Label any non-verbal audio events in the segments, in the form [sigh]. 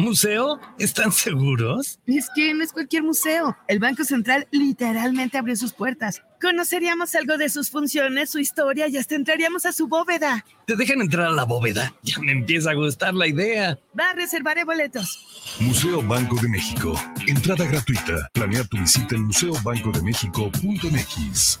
¿Museo? ¿Están seguros? Es que no es cualquier museo. El Banco Central literalmente abrió sus puertas. Conoceríamos algo de sus funciones, su historia y hasta entraríamos a su bóveda. ¿Te dejan entrar a la bóveda? Ya me empieza a gustar la idea. Va, reservaré boletos. Museo Banco de México. Entrada gratuita. Planea tu visita en museobancodemexico.mx.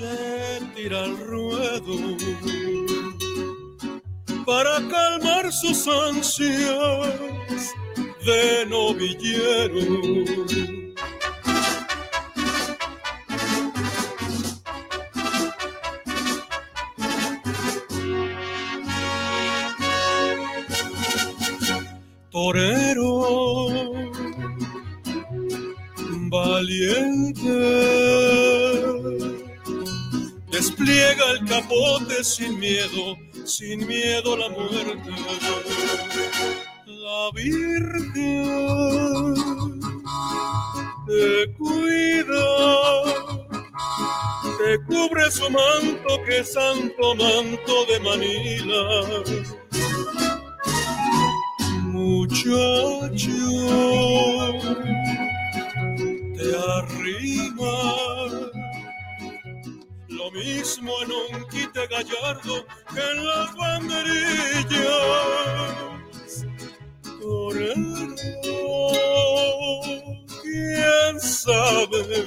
se tira al ruedo para calmar sus ansias de novillero. Torero valiente despliega el capote sin miedo, sin miedo a la muerte. La Virgen te cuida, te cubre su manto que es santo manto de Manila. Muchacho, te arrima mismo en un quite gallardo que en las banderillas. Torero, quién sabe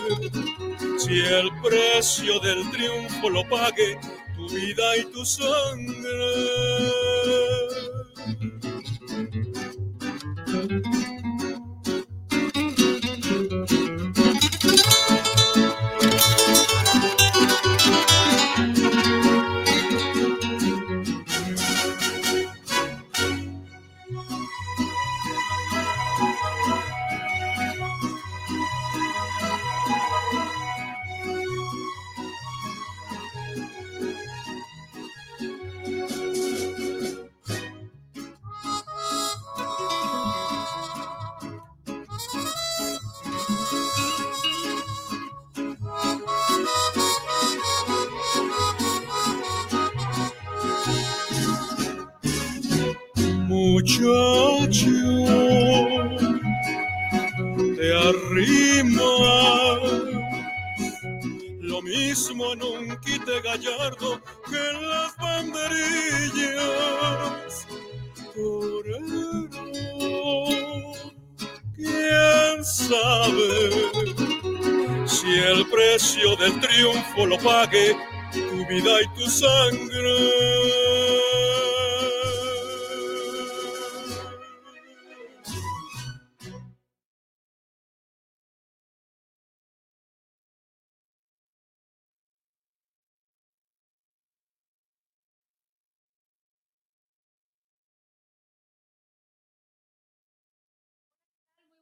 si el precio del triunfo lo pague tu vida y tu sangre. Quite gallardo que en las banderillas torero quién sabe si el precio del triunfo lo pague tu vida y tu sangre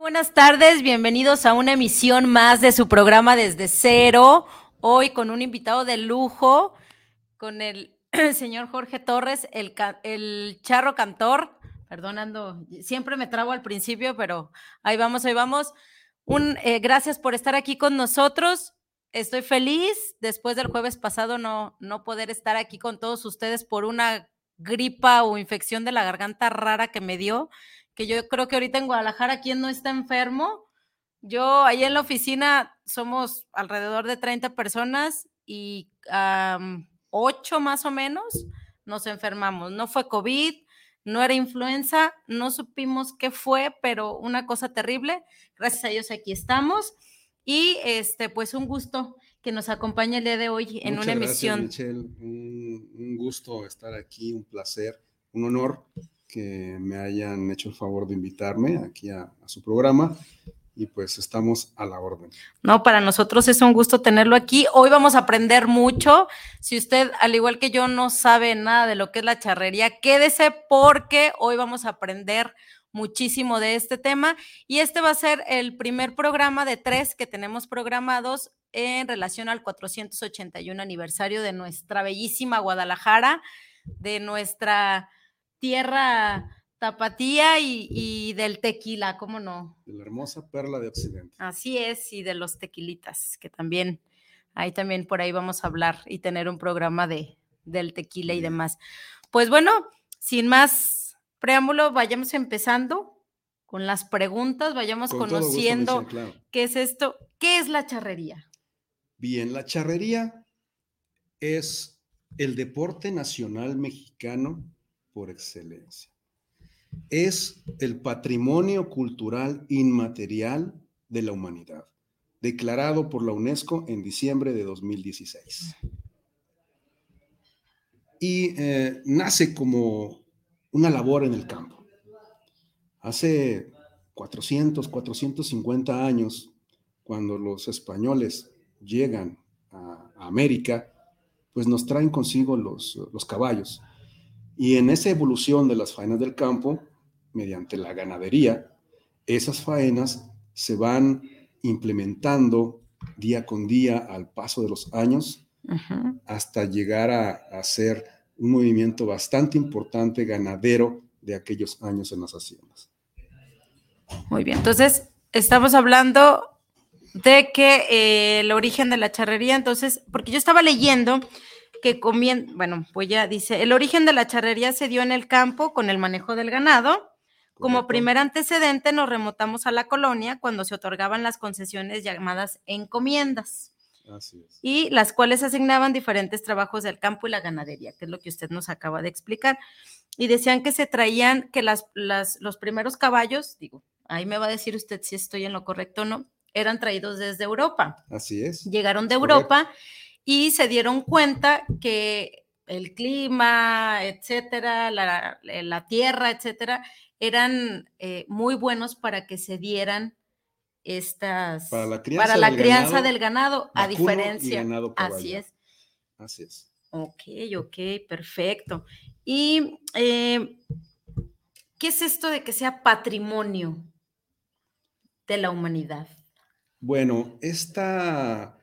Buenas tardes, bienvenidos a una emisión más de su programa Desde Cero. Hoy con un invitado de lujo, con el [clears throat] señor Jorge Torres, el, charro cantor. Perdonando, siempre me trabo al principio, pero ahí vamos, ahí vamos. Eh, gracias por estar aquí con nosotros. Estoy feliz después del jueves pasado no, no poder estar aquí con todos ustedes por una gripa o infección de la garganta rara que me dio que yo creo que ahorita en Guadalajara, ¿quién no está enfermo? Yo ahí en la oficina somos alrededor de 30 personas y ocho 8 más o menos nos enfermamos. No fue COVID, no era influenza, no supimos qué fue, pero una cosa terrible. Gracias a Dios aquí estamos. Y este, pues un gusto que nos acompañe el día de hoy en Muchas una gracias, emisión. Michelle. Un, un gusto estar aquí, un placer, un honor que me hayan hecho el favor de invitarme aquí a, su programa y pues estamos a la orden. No, para nosotros es un gusto tenerlo aquí. Hoy vamos a aprender mucho. Si usted, al igual que yo, no sabe nada de lo que es la charrería, quédese porque hoy vamos a aprender muchísimo de este tema y este va a ser el primer programa de tres que tenemos programados en relación al 481 aniversario de nuestra bellísima Guadalajara, de nuestra tierra tapatía y, y del tequila, ¿cómo no? De la hermosa perla de Occidente. Así es, y de los tequilitas, que también, ahí también por ahí vamos a hablar y tener un programa de, del tequila y demás. Pues bueno, sin más preámbulo, vayamos empezando con las preguntas, vayamos Con todo gusto, conociendo Michelle, claro. qué es esto, qué es la charrería. Bien, la charrería es el deporte nacional mexicano por excelencia. Es el patrimonio cultural inmaterial de la humanidad, declarado por la UNESCO en diciembre de 2016. Y eh, nace como una labor en el campo. Hace 400, 450 años, cuando los españoles llegan a, América, pues nos traen consigo los caballos. Y en esa evolución de las faenas del campo, mediante la ganadería, esas faenas se van implementando día con día al paso de los años hasta llegar a, a ser un movimiento bastante importante ganadero de aquellos años en las haciendas. Muy bien, entonces estamos hablando de que eh, el origen de la charrería, entonces, porque yo estaba leyendo que comien, bueno, pues ya dice, el origen de la charrería se dio en el campo con el manejo del ganado. Como ¿correcto? primer antecedente nos remontamos a la colonia cuando se otorgaban las concesiones llamadas encomiendas Así es. y las cuales asignaban diferentes trabajos del campo y la ganadería, que es lo que usted nos acaba de explicar. Y decían que se traían, que las, las- los primeros caballos, digo, ahí me va a decir usted si estoy en lo correcto o no, eran traídos desde Europa. Así es. Llegaron de Correcto. Europa y se dieron cuenta que el clima, etcétera, la, la tierra, etcétera, eran eh, muy buenos para que se dieran estas Para la crianza para la del crianza ganado, del ganado, a diferencia. ganado Así es. Así es. Ok, ok, perfecto. Y eh, ¿qué es esto de que sea patrimonio de la humanidad? Bueno, esta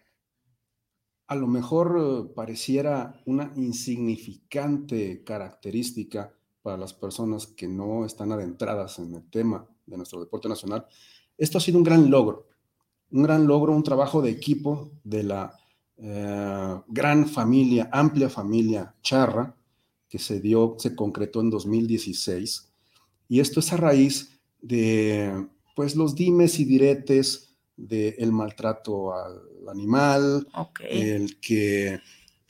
a lo mejor eh, pareciera una insignificante característica para las personas que no están adentradas en el tema de nuestro deporte nacional. Esto ha sido un gran logro, un gran logro, un trabajo de equipo de la eh, gran familia, amplia familia Charra, que se dio, se concretó en 2016. Y esto es a raíz de, pues, los dimes y diretes del maltrato al animal, el que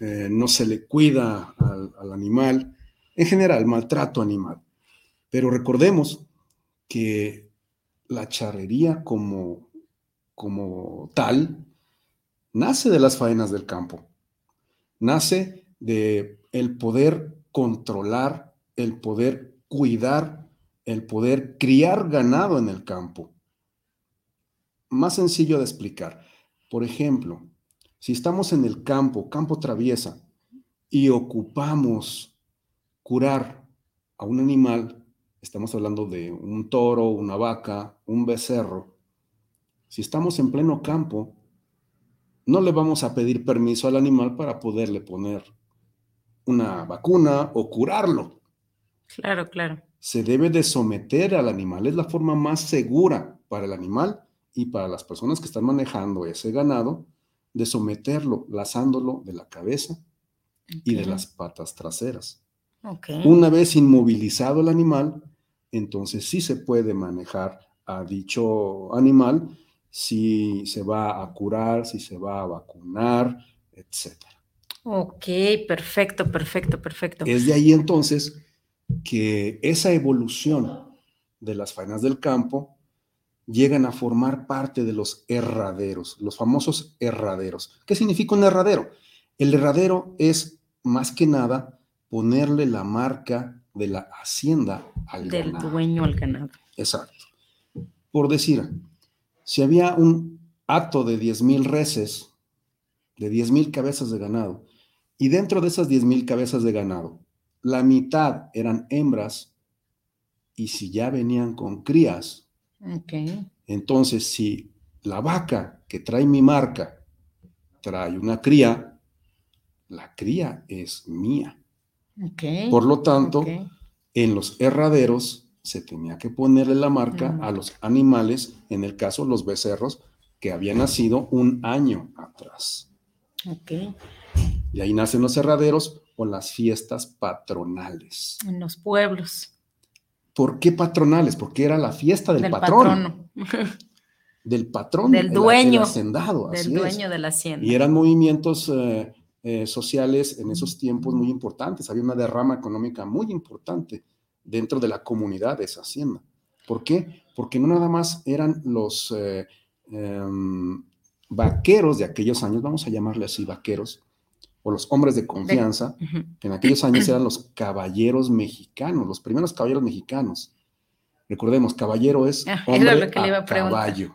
eh, no se le cuida al, al animal, en general, maltrato animal. Pero recordemos que la charrería como, como tal nace de las faenas del campo, nace de el poder controlar, el poder cuidar, el poder criar ganado en el campo. Más sencillo de explicar. Por ejemplo, si estamos en el campo, campo traviesa, y ocupamos curar a un animal, estamos hablando de un toro, una vaca, un becerro, si estamos en pleno campo, no le vamos a pedir permiso al animal para poderle poner una vacuna o curarlo. Claro, claro. Se debe de someter al animal, es la forma más segura para el animal y para las personas que están manejando ese ganado, de someterlo, lazándolo de la cabeza y de las patas traseras. Una vez inmovilizado el animal, entonces sí se puede manejar a dicho animal si se va a curar, si se va a vacunar, etc. Ok, perfecto, perfecto, perfecto. Es de ahí entonces que esa evolución de las faenas del campo llegan a formar parte de los herraderos, los famosos herraderos. ¿Qué significa un herradero? El herradero es más que nada ponerle la marca de la hacienda al Del ganado. dueño al ganado. Exacto. Por decir, si había un hato de 10.000 reses, de 10.000 cabezas de ganado, y dentro de esas 10.000 cabezas de ganado, la mitad eran hembras, y si ya venían con crías, Ok. entonces si la vaca que trae mi marca trae una cría, la cría es mía. Ok. Por lo tanto, en los herraderos se tenía que ponerle la marca a los animales, en el caso los becerros, que habían nacido un año atrás. Ok. Y ahí nacen los herraderos o las fiestas patronales. En los pueblos. ¿Por qué patronales? Porque era la fiesta del, Del patrón, patrono. [laughs] del patrón, Del el- dueño, el hacendado, así Del es. dueño de la hacienda. Y eran movimientos eh, eh, sociales en esos tiempos muy importantes. Había una derrama económica muy importante dentro de la comunidad de esa hacienda. ¿Por qué? Porque no nada más eran los eh, em, vaqueros de aquellos años, vamos a llamarle así vaqueros, o los hombres de confianza, que en aquellos años [clears throat] eran los caballeros mexicanos, los primeros caballeros mexicanos. Recordemos, caballero es Ah, lo que le iba a preguntar. caballo.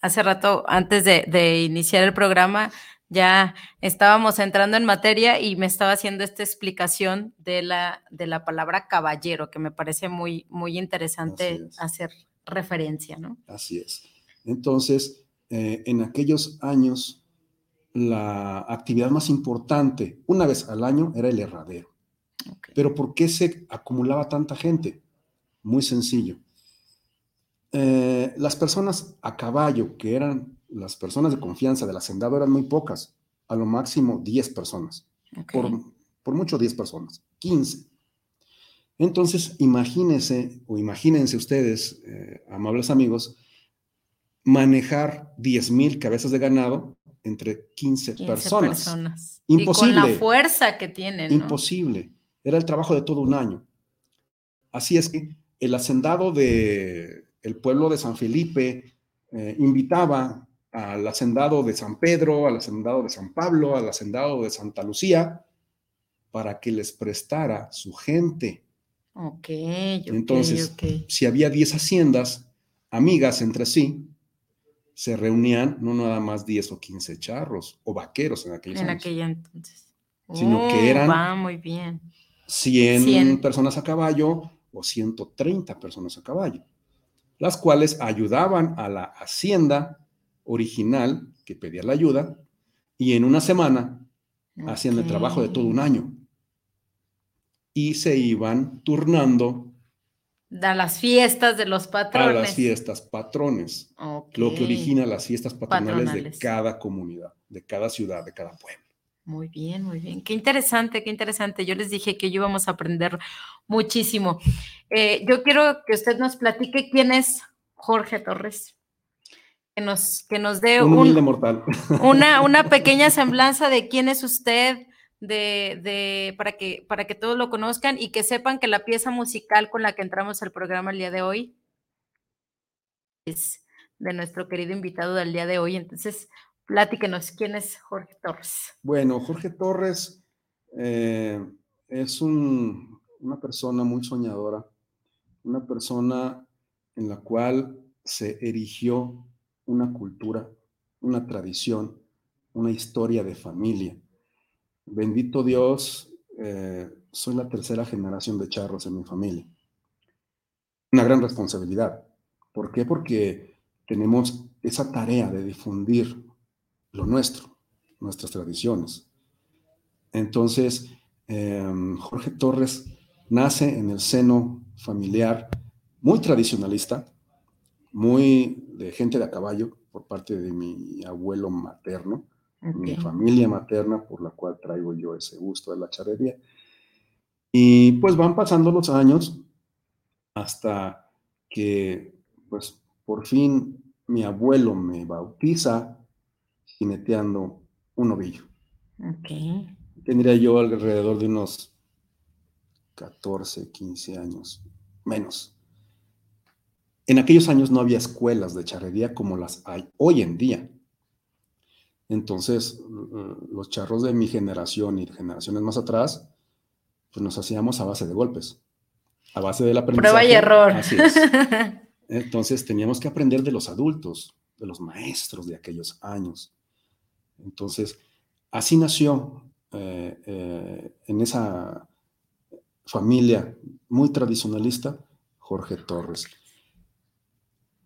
Hace rato, antes de, de iniciar el programa, ya estábamos entrando en materia y me estaba haciendo esta explicación de la, de la palabra caballero, que me parece muy, muy interesante es. hacer referencia, ¿no? Así es. Entonces, eh, en aquellos años, la actividad más importante, una vez al año, era el herradero. Pero ¿por qué se acumulaba tanta gente? Muy sencillo. Eh, las personas a caballo, que eran las personas de confianza del hacendado, eran muy pocas, a lo máximo 10 personas, por, por mucho 10 personas, 15. Entonces, imagínense o imagínense ustedes, eh, amables amigos, manejar 10 mil cabezas de ganado entre 15, 15 personas. personas. Y con Imposible. la fuerza que tienen, ¿no? Imposible. Era el trabajo de todo un año. Así es que el hacendado de el pueblo de San Felipe eh, invitaba al hacendado de San Pedro, al hacendado de San Pablo, al hacendado de Santa Lucía, para que les prestara su gente. Ok, ok, Entonces. Si había 10 haciendas amigas entre sí, se reunían no nada más 10 o 15 charros o vaqueros en aquellos En años. aquella entonces. Sino que Oh, eran- Va muy bien. 100, 100. personas a caballo o 130 personas a caballo, las cuales ayudaban a la hacienda original que pedía la ayuda y en una semana hacían el trabajo de todo un año y se iban turnando Da las fiestas de los a patrones. las fiestas patrones, lo que origina las fiestas patronales, Patronales. de cada comunidad, de cada ciudad, de cada pueblo. Muy bien, muy bien. Qué interesante, qué interesante. Yo les dije que íbamos a aprender muchísimo. Eh, yo quiero que usted nos platique quién es Jorge Torres. Que nos, que nos dé Un un- mortal. una, una [laughs] pequeña semblanza de quién es usted, de, para, que, para que todos lo conozcan y que sepan que la pieza musical con la que entramos al programa el día de hoy es de nuestro querido invitado del día de hoy. Entonces, platíquenos quién es Jorge Torres. Bueno, Jorge Torres eh, es un- una persona muy soñadora, una persona en la cual se erigió una cultura, una tradición, una historia de familia. Bendito Dios, eh, soy la tercera generación de charros en mi familia. Una gran responsabilidad. ¿Por qué? Porque tenemos esa tarea de difundir lo nuestro, nuestras tradiciones. Entonces, em, Jorge Torres nace en el seno familiar muy tradicionalista, muy de gente de a caballo por parte de mi abuelo materno, mi familia materna por la cual traigo yo ese gusto de la charrería. Y pues van pasando los años hasta que pues por fin mi abuelo me bautiza jineteando un novillo. Ok. Tendría yo alrededor de unos 14, 15 años, menos. En aquellos años no había escuelas de charrería como las hay hoy en día. Entonces, los charros de mi generación y de generaciones más atrás, pues nos hacíamos a base de golpes, a base del aprendizaje. Prueba y error. Así es. [laughs] Entonces, teníamos que aprender de los adultos, de los maestros de aquellos años. Entonces, así nació eh, eh, en esa familia muy tradicionalista Jorge Torres.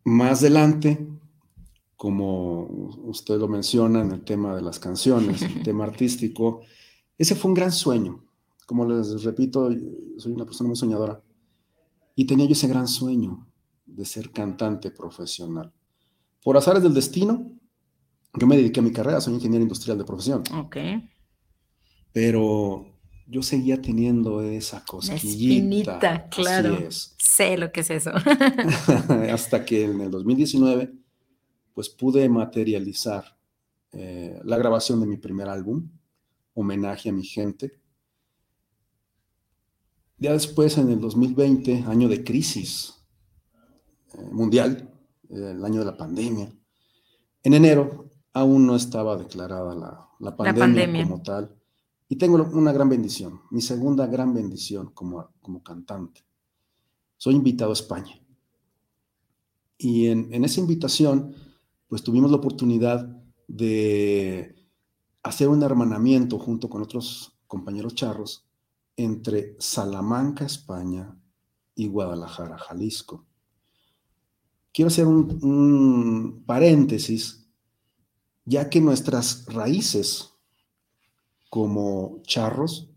Más adelante, como usted lo menciona en el tema de las canciones, el [laughs] tema artístico, ese fue un gran sueño. Como les repito, soy una persona muy soñadora y tenía yo ese gran sueño de ser cantante profesional. Por azares del destino, yo me dediqué a mi carrera, soy ingeniero industrial de profesión. Ok. Pero yo seguía teniendo esa cosquillita. Espinita, claro. Sé lo que es eso. [laughs] Hasta que en el 2019, pues pude materializar eh, la grabación de mi primer álbum, Homenaje a mi gente. Ya después, en el 2020, año de crisis eh, mundial, el año de la pandemia, en enero aún no estaba declarada la, la, pandemia, como tal. Y tengo una gran bendición, mi segunda gran bendición como, como cantante. Soy invitado a España. Y en, en esa invitación, pues tuvimos la oportunidad de hacer un hermanamiento junto con otros compañeros charros entre Salamanca, España, y Guadalajara, Jalisco. Quiero hacer un, un paréntesis ya que nuestras raíces como charros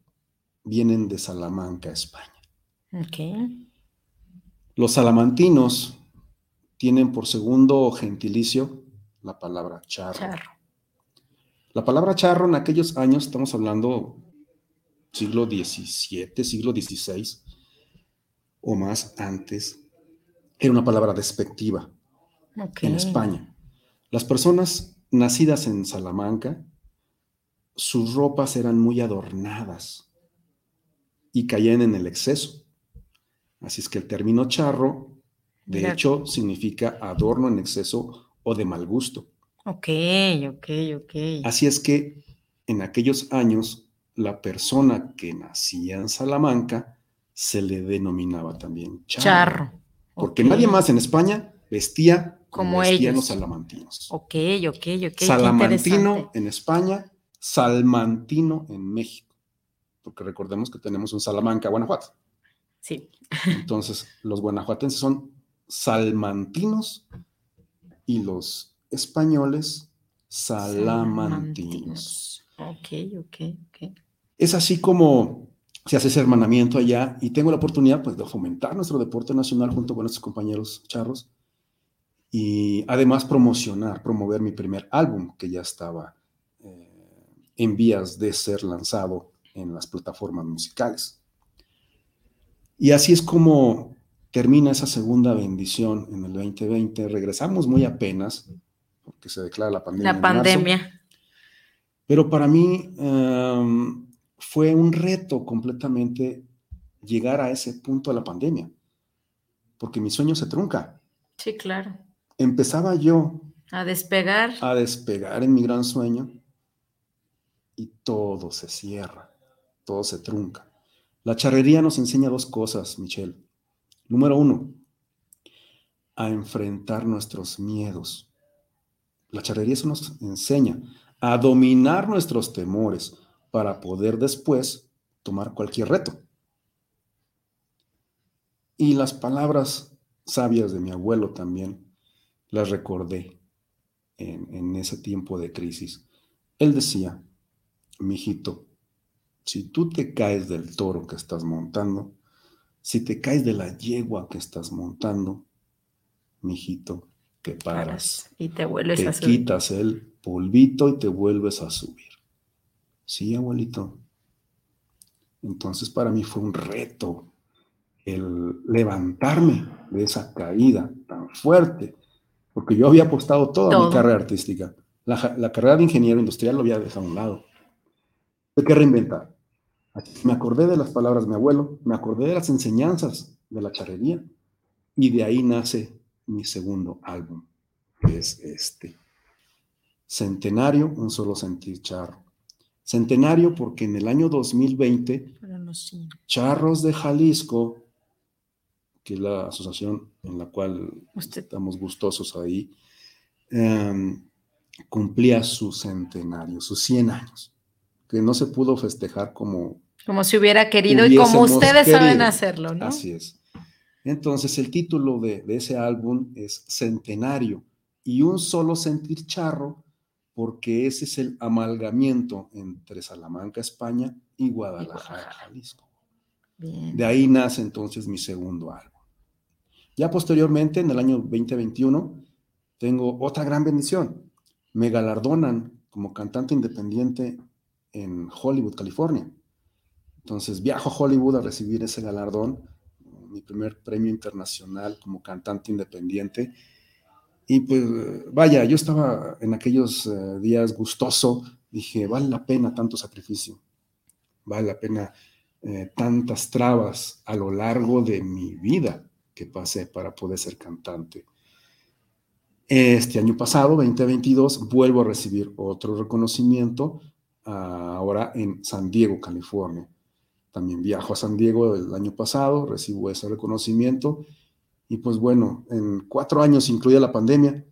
vienen de Salamanca, España. Los salamantinos tienen por segundo gentilicio la palabra charro. charro. La palabra charro en aquellos años, estamos hablando siglo XVII, siglo XVI o más antes, era una palabra despectiva en España. Las personas nacidas en Salamanca, sus ropas eran muy adornadas y caían en el exceso. Así es que el término charro, de hecho, significa adorno en exceso o de mal gusto. Ok, ok, ok. Así es que en aquellos años, la persona que nacía en Salamanca se le denominaba también charro. charro. Porque nadie más en España vestía como ellos. los salamantinos. Ok, ok, ok. Salamantino en España, salmantino en México. Porque recordemos que tenemos un Salamanca, Guanajuato. Sí. Entonces, los guanajuatenses son salmantinos y los españoles salamantinos. Ok, ok, ok. Es así como se hace ese hermanamiento allá y tengo la oportunidad pues, de fomentar nuestro deporte nacional junto con nuestros compañeros charros y además promocionar, promover mi primer álbum que ya estaba eh, en vías de ser lanzado en las plataformas musicales. Y así es como termina esa segunda bendición en el 2020. Regresamos muy apenas, porque se declara la pandemia. La pandemia. pero para mí em, fue un reto completamente llegar a ese punto de la pandemia, porque mi sueño se trunca. Sí, claro empezaba yo a despegar. A despegar en mi gran sueño y todo se cierra, todo se trunca. La charrería nos enseña dos cosas, Michelle. Número uno, a enfrentar nuestros miedos. La charrería eso nos enseña a dominar nuestros temores para poder después tomar cualquier reto. Y las palabras sabias de mi abuelo también las recordé en, ese tiempo de crisis. Él decía, mijito, si tú te caes del toro que estás montando, si te caes de la yegua que estás montando, mijito, te paras. Y te vuelves a subir. quitas el polvito y te vuelves a subir. Sí, abuelito. Entonces para mí fue un reto el levantarme de esa caída tan fuerte porque yo había apostado toda mi carrera artística. La, carrera de ingeniero industrial lo había dejado a un lado. Tuve que reinventar. Me acordé de las palabras de mi abuelo, me acordé de las enseñanzas de la charrería y de ahí nace mi segundo álbum, que es este. Centenario, un solo sentir charro. Centenario porque en el año 2020, Charros de Jalisco, que es la asociación en la cual estamos gustosos ahí, em, cumplía su centenario, sus 100 años, que no se pudo festejar como... Como si hubiera querido y como ustedes saben hacerlo, ¿no? Así es. Entonces el título de, de ese álbum es Centenario y un solo sentir charro porque ese es el amalgamiento entre Salamanca, España y Guadalajara, Jalisco. De ahí nace entonces mi segundo álbum. Ya posteriormente, en el año 2021, tengo otra gran bendición. Me galardonan como cantante independiente en Hollywood, California. Entonces viajo a Hollywood a recibir ese galardón, mi primer premio internacional como cantante independiente y pues vaya, yo estaba en aquellos eh, días gustoso, dije, vale la pena tanto sacrificio, vale la pena eh, tantas trabas a lo largo de mi vida que pasé para poder ser cantante. Este año pasado, 2022, vuelvo a recibir otro reconocimiento ahora en San Diego, California. También viajo a San Diego el año pasado, recibo ese reconocimiento y pues bueno, en cuatro años, incluida la pandemia,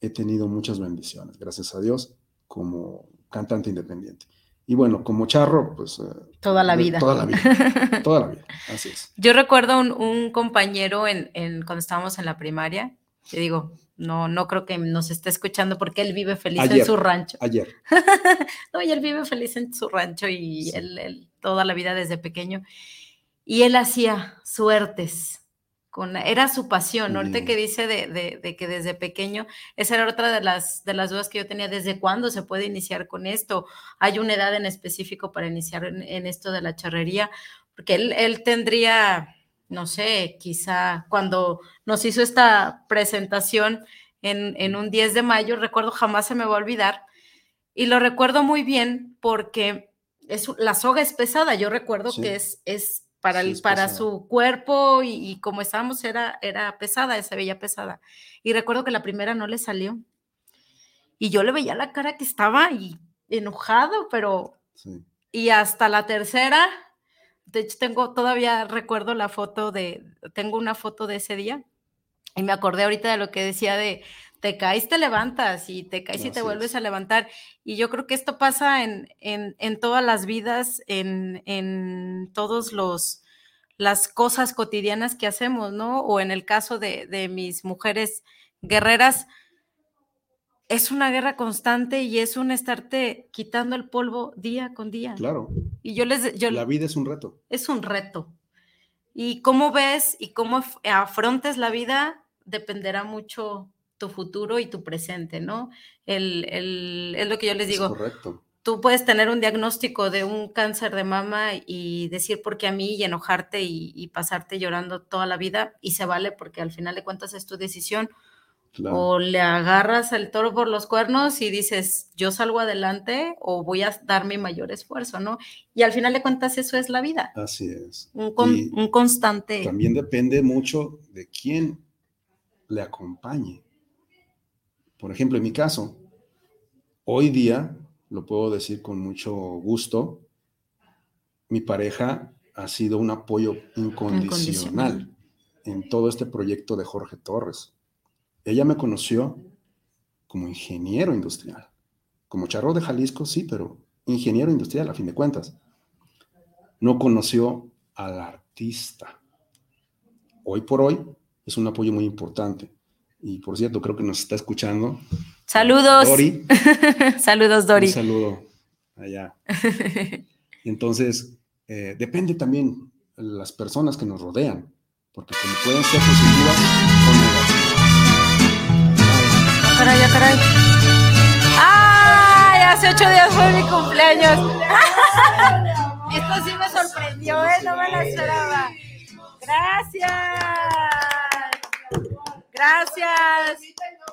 he tenido muchas bendiciones, gracias a Dios, como cantante independiente. Y bueno, como charro, pues... Eh, toda la vida. Toda la vida. [laughs] toda la vida, así es. Yo recuerdo un, un compañero en, en, cuando estábamos en la primaria, te digo, no, no creo que nos esté escuchando porque él vive feliz en su rancho. Ayer. [laughs] no, y él vive feliz en su rancho y él, él, toda la vida desde pequeño. Y él hacía suertes era su pasión, Ahorita que dice de, que desde pequeño, esa era otra de las, de las dudas que yo tenía, ¿desde cuándo se puede iniciar con esto? ¿Hay una edad en específico para iniciar en, esto de la charrería? Porque él, tendría, no sé, quizá cuando nos hizo esta presentación en, un 10 de mayo, recuerdo, jamás se me va a olvidar, y lo recuerdo muy bien porque es, la soga es pesada, yo recuerdo que es, es para, el, para su cuerpo y, como estábamos era, era pesada, se veía pesada. Y recuerdo que la primera no le salió. Y yo le veía la cara que estaba y enojado, pero... Y hasta la tercera, de hecho tengo, todavía recuerdo la foto de, tengo una foto de ese día y me acordé ahorita de lo que decía de, te caes, te levantas y te caes y te vuelves a levantar. Y yo creo que esto pasa en, en, en todas las vidas, en, en todos los las cosas cotidianas que hacemos, ¿no? O en el caso de, de mis mujeres guerreras, es una guerra constante y es un estarte quitando el polvo día con día. Claro. Y yo les yo, la vida es un reto. Es un reto. Y cómo ves y cómo afrontes la vida dependerá mucho tu futuro y tu presente, ¿no? El, el, es lo que yo les digo. correcto. Tú puedes tener un diagnóstico de un cáncer de mama y decir por qué a mí y enojarte y, pasarte llorando toda la vida y se vale porque al final de cuentas es tu decisión. O le agarras el toro por los cuernos y dices, yo salgo adelante o voy a dar mi mayor esfuerzo, ¿no? Y al final de cuentas eso es la vida. Así es. Un, un constante. También depende mucho de quién le acompañe. Por ejemplo, en mi caso, hoy día, lo puedo decir con mucho gusto, mi pareja ha sido un apoyo incondicional, en todo este proyecto de Jorge Torres. Ella me conoció como ingeniero industrial, como charro de Jalisco, sí, pero ingeniero industrial a fin de cuentas. No conoció al artista. Hoy por hoy es un apoyo muy importante. Y por cierto, creo que nos está escuchando. Saludos. Dori. [laughs] Saludos, Dori. Un saludo allá. [laughs] Entonces, eh, depende también las personas que nos rodean, porque como pueden ser positivas o negativas. Caray, caray. ¡Ay! Hace ocho días fue mi cumpleaños. [laughs] Esto sí me sorprendió, ¿eh? No me lo esperaba. Gracias. Gracias.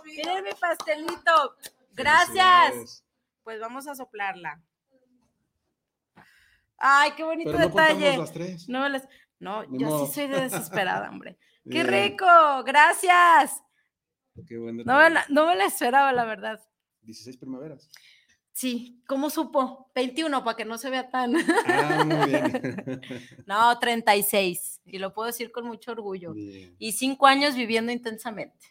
Miren mi pastelito. Gracias. Pues vamos a soplarla. Ay, qué bonito detalle. No, las... no yo sí soy desesperada, hombre. [laughs] Qué rico. Gracias. Qué No me, la, no me la esperaba, la verdad. 16 primaveras. Sí, ¿cómo supo? 21, para que no se vea tan. Ah, muy bien. [laughs] no, 36. Y lo puedo decir con mucho orgullo. Bien, Y cinco años viviendo intensamente.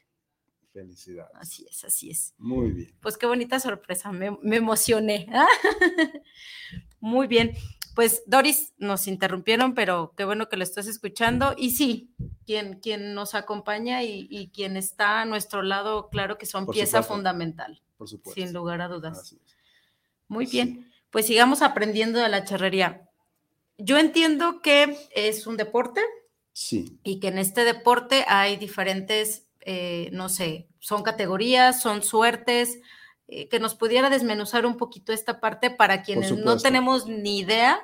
felicidades. Así es, así es. Muy bien. Pues qué bonita sorpresa, me, me emocioné. [laughs] Muy bien. Pues Doris, nos interrumpieron, pero qué bueno que lo estás escuchando. Y sí, quien, quien nos acompaña y, y quien está a nuestro lado, claro que son Por pieza supuesto. fundamental, Por supuesto. sin lugar a dudas. Muy Sí. bien, pues sigamos aprendiendo de la charrería. Yo entiendo que es un deporte Sí, y que en este deporte hay diferentes, eh, no sé, son categorías, son suertes, eh, que nos pudiera desmenuzar un poquito esta parte para quienes no tenemos ni idea,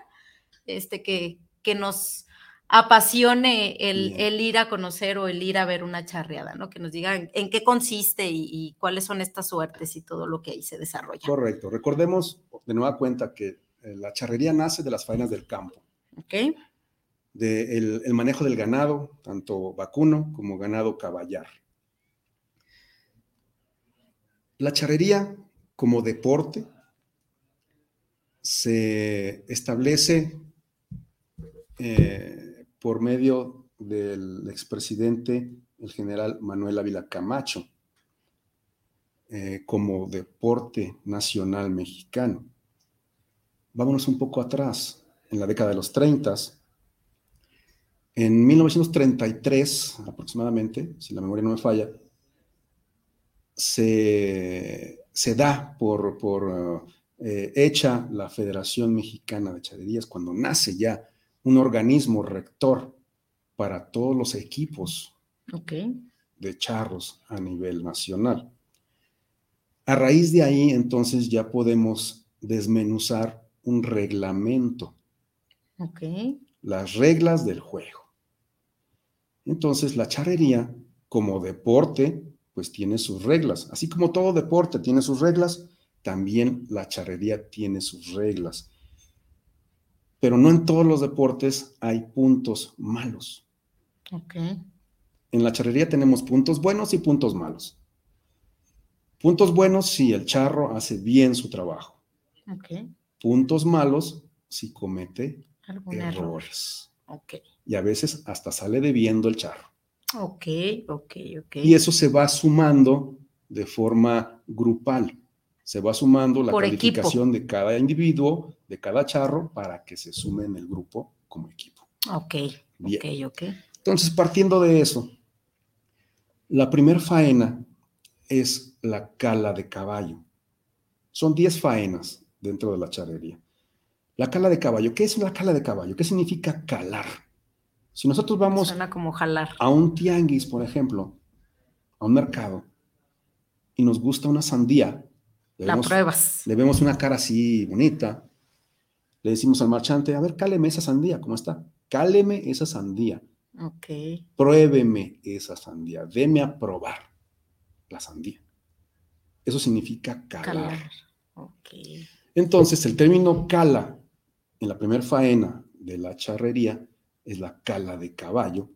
este, que, que nos apasione el, el ir a conocer o el ir a ver una charreada, ¿no? Que nos digan en qué consiste y, y cuáles son estas suertes y todo lo que ahí se desarrolla. correcto. Recordemos de nueva cuenta que eh, la charrería nace de las faenas del campo, ¿Ok? de el, el manejo del ganado, tanto vacuno como ganado caballar. La charrería como deporte se establece eh, por medio del expresidente, el general Manuel Ávila Camacho, eh, como deporte nacional mexicano. Vámonos un poco atrás, en la década de los 30, en 1933 aproximadamente, si la memoria no me falla, se, se da por, por eh, hecha la Federación Mexicana de Charrerías cuando nace ya un organismo rector para todos los equipos Ok. de charros a nivel nacional. A raíz de ahí, entonces, ya podemos desmenuzar un reglamento, Ok. las reglas del juego. Entonces, la charrería, como deporte, pues tiene sus reglas. Así como todo deporte tiene sus reglas, también la charrería tiene sus reglas. Pero no en todos los deportes hay puntos malos. Ok. En la charrería tenemos puntos buenos y puntos malos. Puntos buenos si el charro hace bien su trabajo. Ok. Puntos malos si comete error. errores. Ok. Y a veces hasta sale debiendo el charro. Ok, ok, ok. Y eso se va sumando de forma grupal. Se va sumando la Por equipo. calificación de cada individuo, de cada charro, para que se sume en el grupo como equipo. Ok, Bien. ok, ok. Entonces, partiendo de eso, la primer faena es la cala de caballo. Son 10 faenas dentro de la charrería. La cala de caballo, ¿qué es la cala de caballo? ¿Qué significa calar? Si nosotros vamos Suena como jalar. a un tianguis, por ejemplo, a un mercado, y nos gusta una sandía, le La vemos, pruebas. le vemos una cara así bonita, le decimos al marchante, a ver, cáleme esa sandía, ¿cómo está? Cáleme esa sandía, Ok. pruébeme esa sandía, deme a probar la sandía. Eso significa calar. Calar. Ok. Entonces, el término cala en la primera faena de la charrería es la cala de caballo.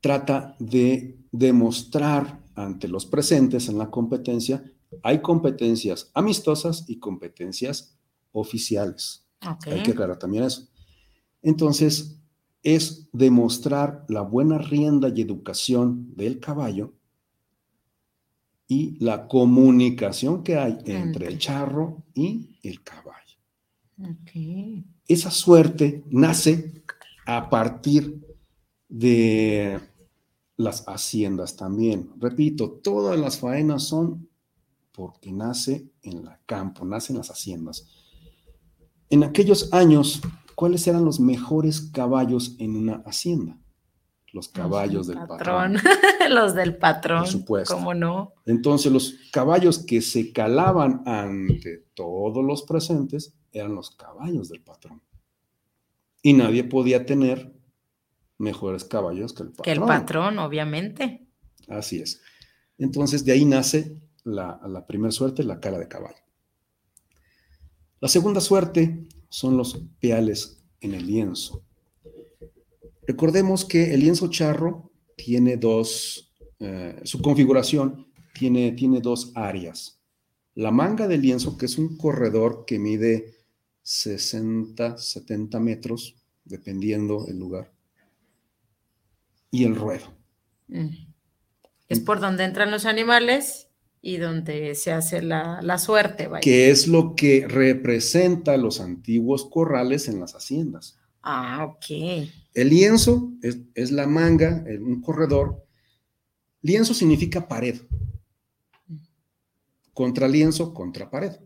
Trata de demostrar ante los presentes en la competencia, hay competencias amistosas y competencias oficiales. Hay que aclarar también eso. Entonces, es demostrar la buena rienda y educación del caballo y la comunicación que hay entre el charro y el caballo. Esa suerte nace a partir de las haciendas también. Repito, todas las faenas son porque nace en el campo, nace en las haciendas. En aquellos años, ¿cuáles eran los mejores caballos en una hacienda? Los caballos del patrón. [laughs] Los del patrón. Por supuesto. ¿Cómo no? Entonces, los caballos que se calaban ante todos los presentes eran los caballos del patrón. Y nadie podía tener mejores caballos que el patrón. Que el patrón, obviamente. Así es. Entonces, de ahí nace la, la primera suerte, la cara de caballo. La segunda suerte son los peales en el lienzo. Recordemos que el lienzo charro tiene dos eh, su configuración tiene, tiene dos áreas. La manga de lienzo, que es un corredor que mide 60, 70 metros, dependiendo el lugar, y el ruedo. Mm. Es por donde entran los animales y donde se hace la, la suerte. Vaya. Que es lo que representa los antiguos corrales en las haciendas. Ah, ok. El lienzo es, es la manga, un corredor. Lienzo significa pared. Contra lienzo, contra pared.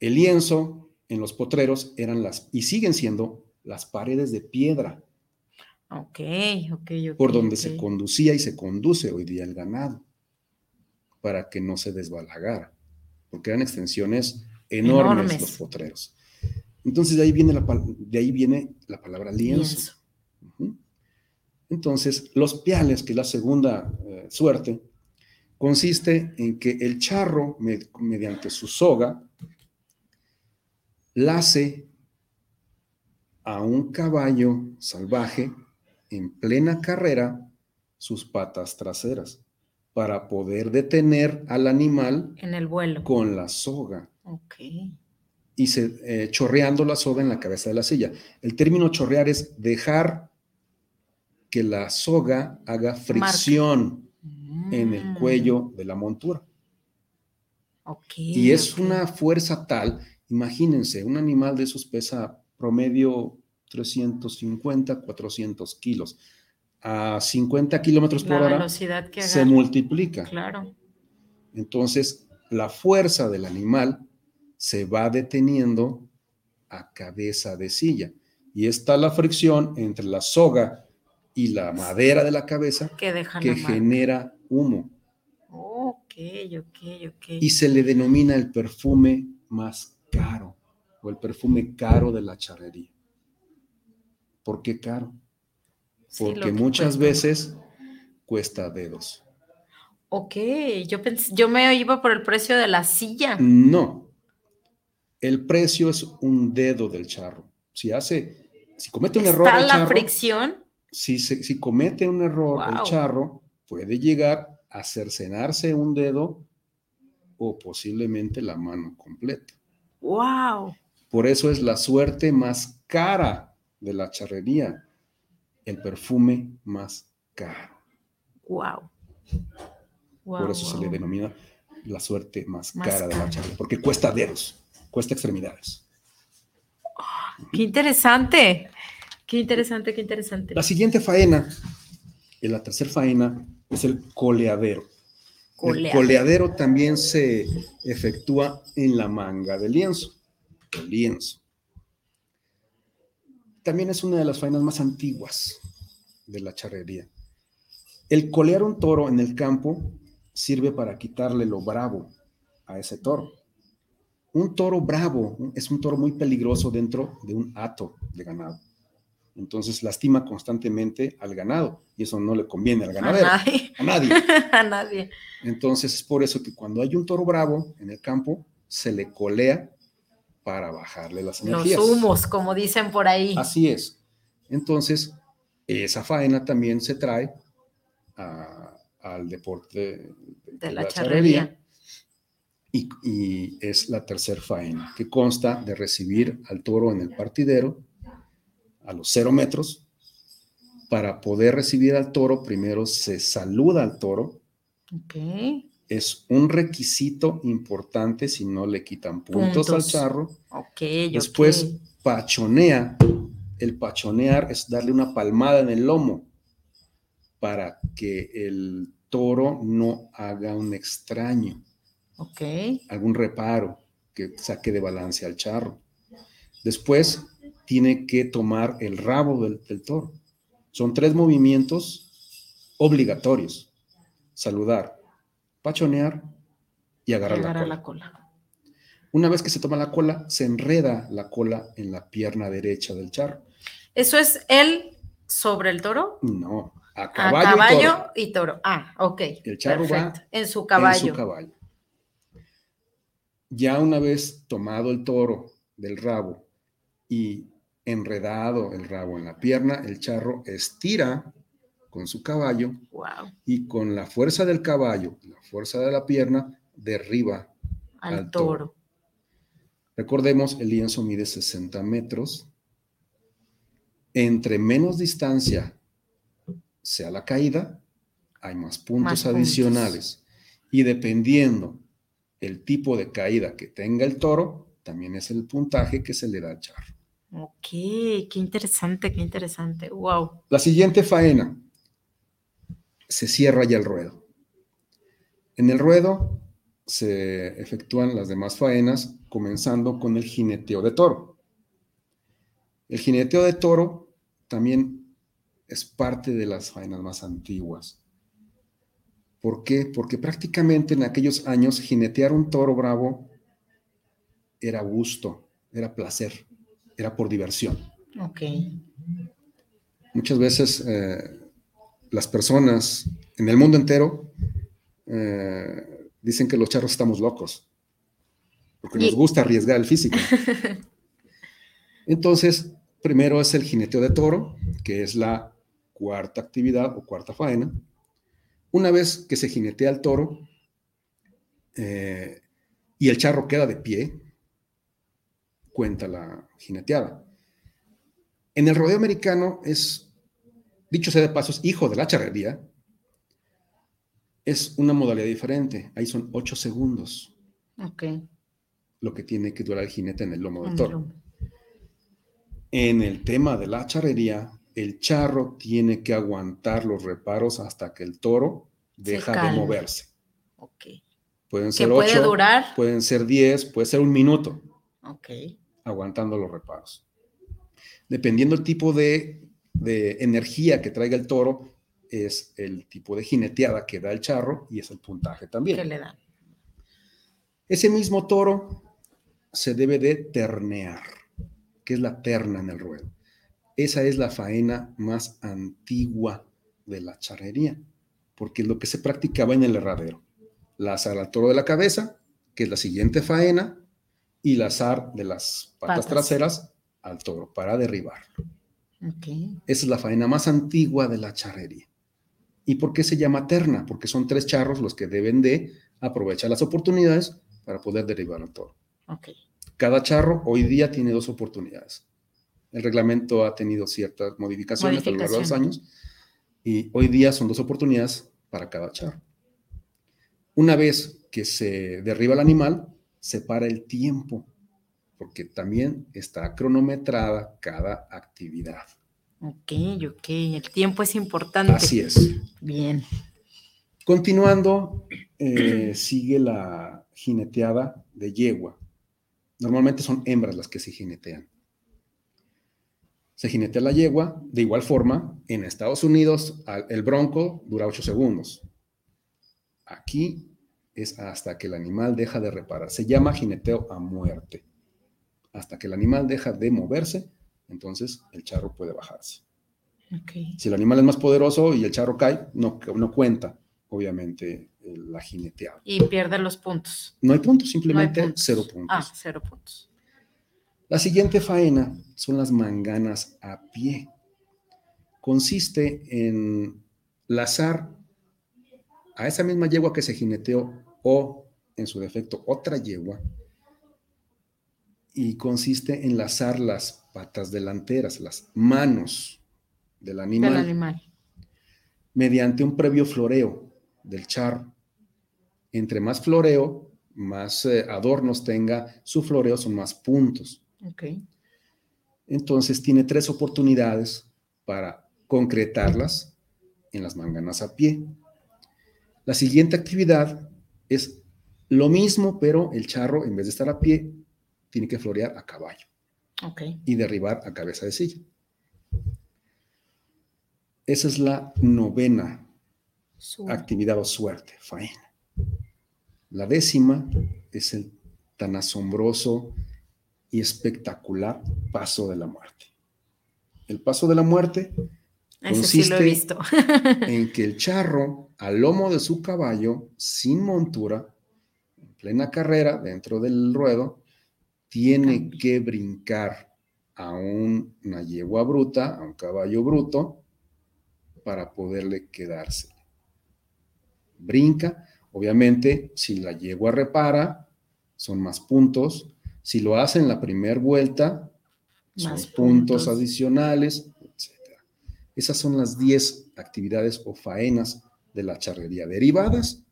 El lienzo en los potreros eran las, y siguen siendo, las paredes de piedra. Ok, ok, ok. por donde se conducía y se conduce hoy día el ganado, para que no se desbalagara, porque eran extensiones enormes, Enormes. los potreros. Entonces de ahí viene la, de ahí viene la palabra lienzo. Entonces, los piales, que es la segunda eh, suerte, consiste en que el charro, me- mediante su soga, lace a un caballo salvaje en plena carrera sus patas traseras para poder detener al animal En el vuelo. con la soga y se, eh, chorreando la soga en la cabeza de la silla. El término chorrear es dejar que la soga haga fricción en el Mm, cuello de la montura. Y es una fuerza tal, imagínense, un animal de esos pesa promedio 350, 400 kilos. A 50 kilómetros por hora velocidad que se multiplica. Claro. Entonces, la fuerza del animal se va deteniendo a cabeza de silla. Y está la fricción entre la soga y la madera de la cabeza Que genera humo. Ok, ok, ok. Y se le denomina el perfume más caro o el perfume caro de la charrería. ¿Por qué caro? Porque que muchas cuesta. veces cuesta dedos. Ok, yo pensé, yo me iba por el precio de la silla. No. El precio es un dedo del charro. Si hace, si comete un error Está el la charro, fricción. si, se- si comete un error el charro, puede llegar a cercenarse un dedo o posiblemente la mano completa. Wow. Por eso es la suerte más cara de la charrería, el perfume más caro. Wow. Por eso se le denomina la suerte más, Más cara de la charrería, porque cuesta dedos, cuesta extremidades. Qué interesante. Qué interesante, qué interesante. La siguiente faena, y la tercera faena, es el coleadero. El Coleadero. también se efectúa en la manga de lienzo, el lienzo. También es una de las faenas más antiguas de la charrería. El colear un toro en el campo sirve para quitarle lo bravo a ese toro. Un toro bravo es un toro muy peligroso dentro de un hato de ganado. Entonces lastima constantemente al ganado y eso no le conviene al A ganadero, nadie. a nadie. [laughs] A nadie. Entonces es por eso que cuando hay un toro bravo en el campo, se le colea para bajarle las Los energías. humos, como dicen por ahí. Así es. Entonces, esa faena también se trae a- al deporte de, De la charrería. Y, y es la tercer faena, que consta de recibir al toro en el partidero a los cero metros. Para poder recibir al toro, primero se saluda al toro, es un requisito importante si no le quitan puntos, al charro. Después pachonea. El pachonear es darle una palmada en el lomo para que el toro no haga un extraño, algún reparo que saque de balance al charro. Después tiene que tomar el rabo del, del toro. Son tres movimientos obligatorios. Saludar, pachonear y agarrar la cola. la cola. Una vez que se toma la cola, se enreda la cola en la pierna derecha del charro. ¿Eso es él sobre el toro? No, a A caballo, y caballo toro, y toro. Ah, ok. El charro va. En su en caballo. su caballo. Ya una vez tomado el toro del rabo y enredado el rabo en la pierna, el charro estira con su caballo Wow. y con la fuerza del caballo, la fuerza de la pierna, derriba Al, Al toro. toro. Recordemos, el lienzo mide 60 metros. Entre menos distancia sea la caída, hay más puntos Más puntos. adicionales. Y dependiendo el tipo de caída que tenga el toro, también es el puntaje que se le da al charro. Ok, qué interesante, qué interesante. Wow. La siguiente faena se cierra ya el ruedo. En el ruedo se efectúan las demás faenas, comenzando con el jineteo de toro. El jineteo de toro también es parte de las faenas más antiguas. ¿Por qué? Porque prácticamente en aquellos años jinetear un toro bravo era gusto, era placer, era por diversión. Ok. muchas veces eh, las personas en el mundo entero eh, dicen que los charros estamos locos, porque Y- nos gusta arriesgar el físico. [laughs] Entonces, primero es el jineteo de toro, que es la cuarta actividad o cuarta faena. Una vez que se jinetea el toro eh, y el charro queda de pie, cuenta la jineteada. En el rodeo americano es, dicho sea de paso, es hijo de la charrería. Es una modalidad diferente. Ahí son ocho segundos Ok. lo que tiene que durar el jinete en el lomo del toro. En el tema de la charrería, el charro tiene que aguantar los reparos hasta que el toro deja de moverse. Ok. Pueden Que ser puede ocho, durar. pueden ser diez, puede ser un minuto Ok. Aguantando los reparos. Dependiendo el tipo de, de energía que traiga el toro, es el tipo de jineteada que da el charro y es el puntaje también. ¿Qué le dan? Ese mismo toro se debe de ternear, que es la terna en el ruedo. Esa es la faena más antigua de la charrería, porque es lo que se practicaba en el herradero. Lazar al toro de la cabeza, que es la siguiente faena, y lazar de las patas, Patas. traseras al toro para derribarlo. Esa es la faena más antigua de la charrería. ¿Y por qué se llama terna? Porque son tres charros los que deben de aprovechar las oportunidades para poder derribar al toro. Cada charro hoy día tiene dos oportunidades. El reglamento ha tenido ciertas modificaciones a lo largo de los años y hoy día son dos oportunidades para cada charro. Una vez que se derriba el animal, se para el tiempo, porque también está cronometrada cada actividad. Ok, ok. El tiempo es importante. Así es. Bien. Continuando, eh, [clears throat] sigue la jineteada de yegua. Normalmente son hembras las que se jinetean. Se jinetea la yegua, de igual forma, en Estados Unidos el bronco dura 8 segundos. Aquí es hasta que el animal deja de reparar. Se llama jineteo a muerte. Hasta que el animal deja de moverse, entonces el charro puede bajarse. Si el animal es más poderoso y el charro cae, no, no cuenta, obviamente, eh, la jineteada. Y pierde los puntos. No hay puntos, simplemente puntos. cero puntos. Ah, cero puntos. La siguiente faena son las manganas a pie. Consiste en lazar a esa misma yegua que se jineteó o, en su defecto, otra yegua. Y consiste en lazar las patas delanteras, las manos del animal, Del animal. mediante un previo floreo del charro. Entre más floreo, más eh, adornos tenga su floreo, son más puntos. Ok. Entonces tiene tres oportunidades para concretarlas en las manganas a pie. La siguiente actividad es lo mismo, pero el charro, en vez de estar a pie, tiene que florear a caballo Ok. y derribar a cabeza de silla. Esa es la novena Su- actividad o suerte, faena. La décima es el tan asombroso y espectacular paso de la muerte. El paso de la muerte Ese sí lo he consiste visto. [laughs] en que el charro, al lomo de su caballo, sin montura, en plena carrera, dentro del ruedo, tiene que brincar a un- una yegua bruta, a un caballo bruto, para poderle quedarse. Brinca, obviamente, si la yegua repara, son más puntos. Si lo hace en la primera vuelta, son Más puntos, puntos. adicionales, etc. Esas son las 10 actividades o faenas de la charrería derivadas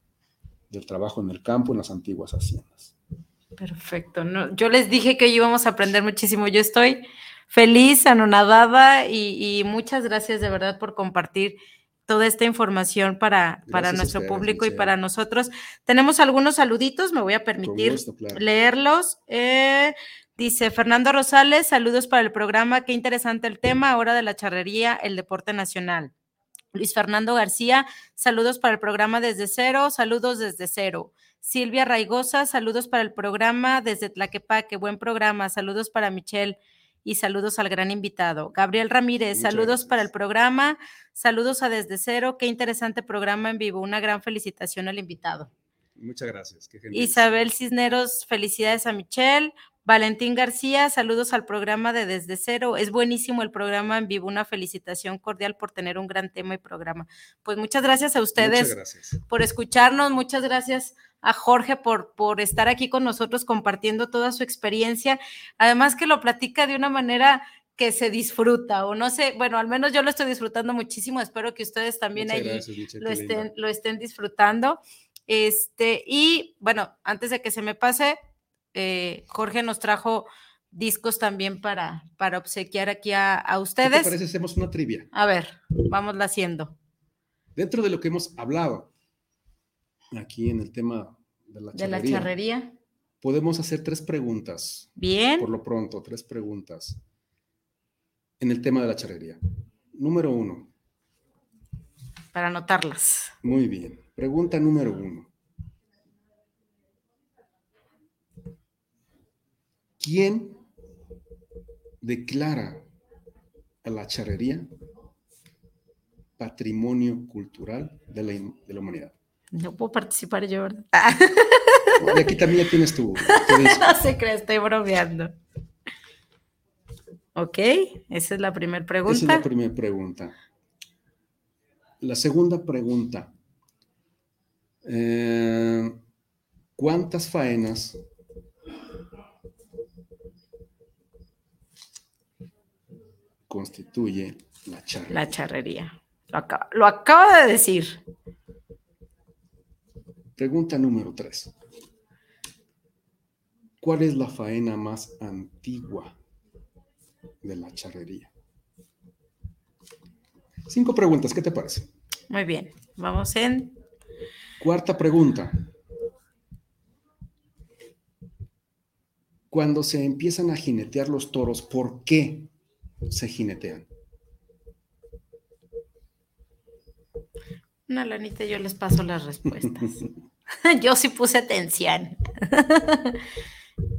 del trabajo en el campo en las antiguas haciendas. Perfecto. No, yo les dije que hoy íbamos a aprender muchísimo. Yo estoy feliz, anonadada y, y muchas gracias de verdad por compartir toda esta información para, para nuestro público y para nosotros. Tenemos algunos saluditos, me voy a permitir gusto, claro. leerlos. Eh, dice Fernando Rosales, saludos para el programa, qué interesante el tema, ahora de la charrería, el deporte nacional. Luis Fernando García, saludos para el programa desde cero, saludos desde cero. Silvia Raigosa, saludos para el programa desde Tlaquepaque, buen programa, saludos para Michelle y saludos al gran invitado. Gabriel Ramírez, Muchas saludos para el programa, saludos a Desde Cero, qué interesante programa en vivo, una gran felicitación al invitado. Muchas gracias. qué. Isabel Cisneros, felicidades a Michelle. Valentín García, saludos al programa de Desde Cero. Es buenísimo el programa en vivo. Una felicitación cordial por tener un gran tema y programa. Pues muchas gracias a ustedes gracias. por escucharnos. Muchas gracias a Jorge por, por estar aquí con nosotros compartiendo toda su experiencia. Además que lo platica de una manera que se disfruta o no sé, bueno, al menos yo lo estoy disfrutando muchísimo. Espero que ustedes también Muchas allí gracias, Michelle, lo estén, lo estén disfrutando. Este, y bueno, antes de que se me pase, eh, Jorge nos trajo discos también para, para obsequiar aquí a, a ¿Qué te ustedes. parece hacemos una trivia? A ver, vámosla haciendo. Dentro de lo que hemos hablado aquí en el tema de la De la charrería, charrería. podemos hacer tres preguntas, Bien. por lo pronto, tres preguntas en el tema de la charrería. Número uno, Para anotarlas. muy bien. Pregunta número uno. ¿Quién declara a la charrería patrimonio cultural de la, de la humanidad? No puedo participar yo, ¿verdad? Y aquí también ya tienes tu, [laughs] no se cree, estoy bromeando. Ok, esa es la primera Esa es pregunta. la primera pregunta. La segunda pregunta. Eh, ¿Cuántas faenas constituye la charrería. Lo acaba, lo acaba de decir. Pregunta número tres. ¿Cuál es la faena más antigua de la charrería? Cinco preguntas, ¿qué te parece? Muy bien. Vamos en Cuarta pregunta. Cuando se empiezan a jinetear los toros, ¿por qué se jinetean? una lanita, yo les paso las respuestas. [laughs] yo sí puse atención.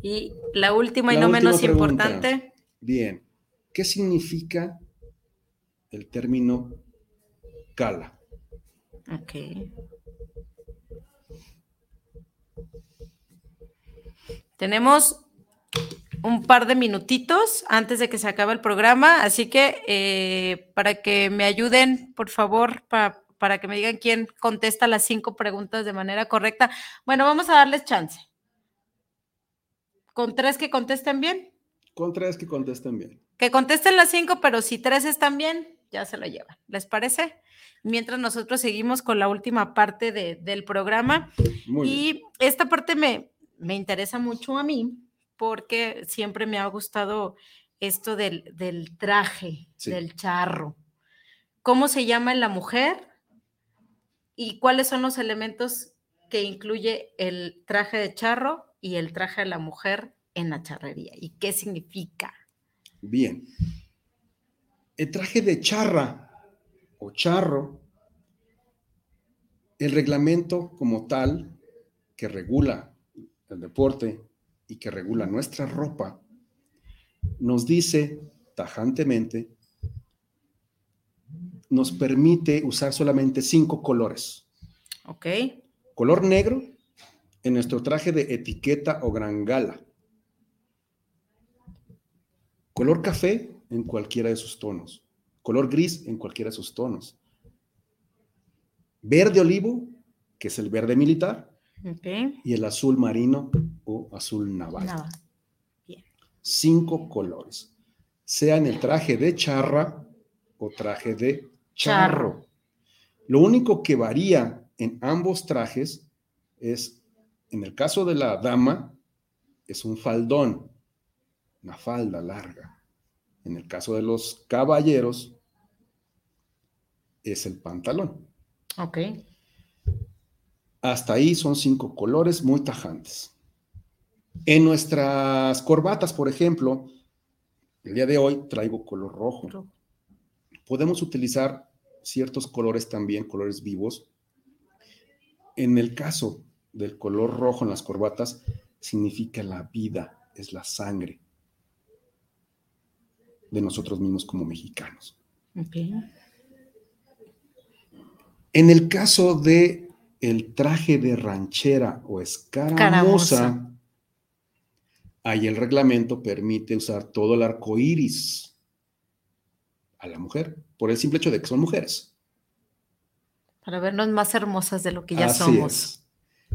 y la última y La no última menos pregunta. importante. Bien, ¿qué significa el término cala? Ok. Tenemos un par de minutitos antes de que se acabe el programa, así que eh, para que me ayuden, por favor, pa- para que me digan quién contesta las cinco preguntas de manera correcta. Bueno, vamos a darles chance. Con tres que contesten bien, Con tres que contesten bien. que contesten las cinco, pero si tres están bien, ya se lo llevan. ¿Les parece? Mientras nosotros seguimos con la última parte de- del programa. Muy bien. Y esta parte me, me interesa mucho a mí porque siempre me ha gustado esto del, del traje, Sí. del charro. ¿Cómo se llama en la mujer? ¿Y cuáles son los elementos que incluye el traje de charro y el traje de la mujer en la charrería? ¿Y qué significa? Bien. El traje de charra o charro, el reglamento como tal que regula el deporte y que regula nuestra ropa, nos dice tajantemente, nos permite usar solamente cinco colores. ¿Ok? Color negro en nuestro traje de etiqueta o gran gala. Color café en cualquiera de sus tonos. Color gris en cualquiera de sus tonos. verde olivo, que es el verde militar, Y el azul marino o azul naval. Cinco colores, sea en el traje de charra o traje de charro. Lo único que varía en ambos trajes es, en el caso de la dama, es un faldón, una falda larga. En el caso de los caballeros, es el pantalón. Ok. Hasta ahí son cinco colores muy tajantes. En nuestras corbatas, por ejemplo, el día de hoy traigo color rojo. Podemos utilizar ciertos colores también, colores vivos. En el caso del color rojo en las corbatas, significa la vida, es la sangre de nosotros mismos como mexicanos. En el caso de el traje de ranchera o escaramuza, ahí el reglamento permite usar todo el arco iris a la mujer, por el simple hecho de que son mujeres. Para vernos más hermosas de lo que ya Así somos. es.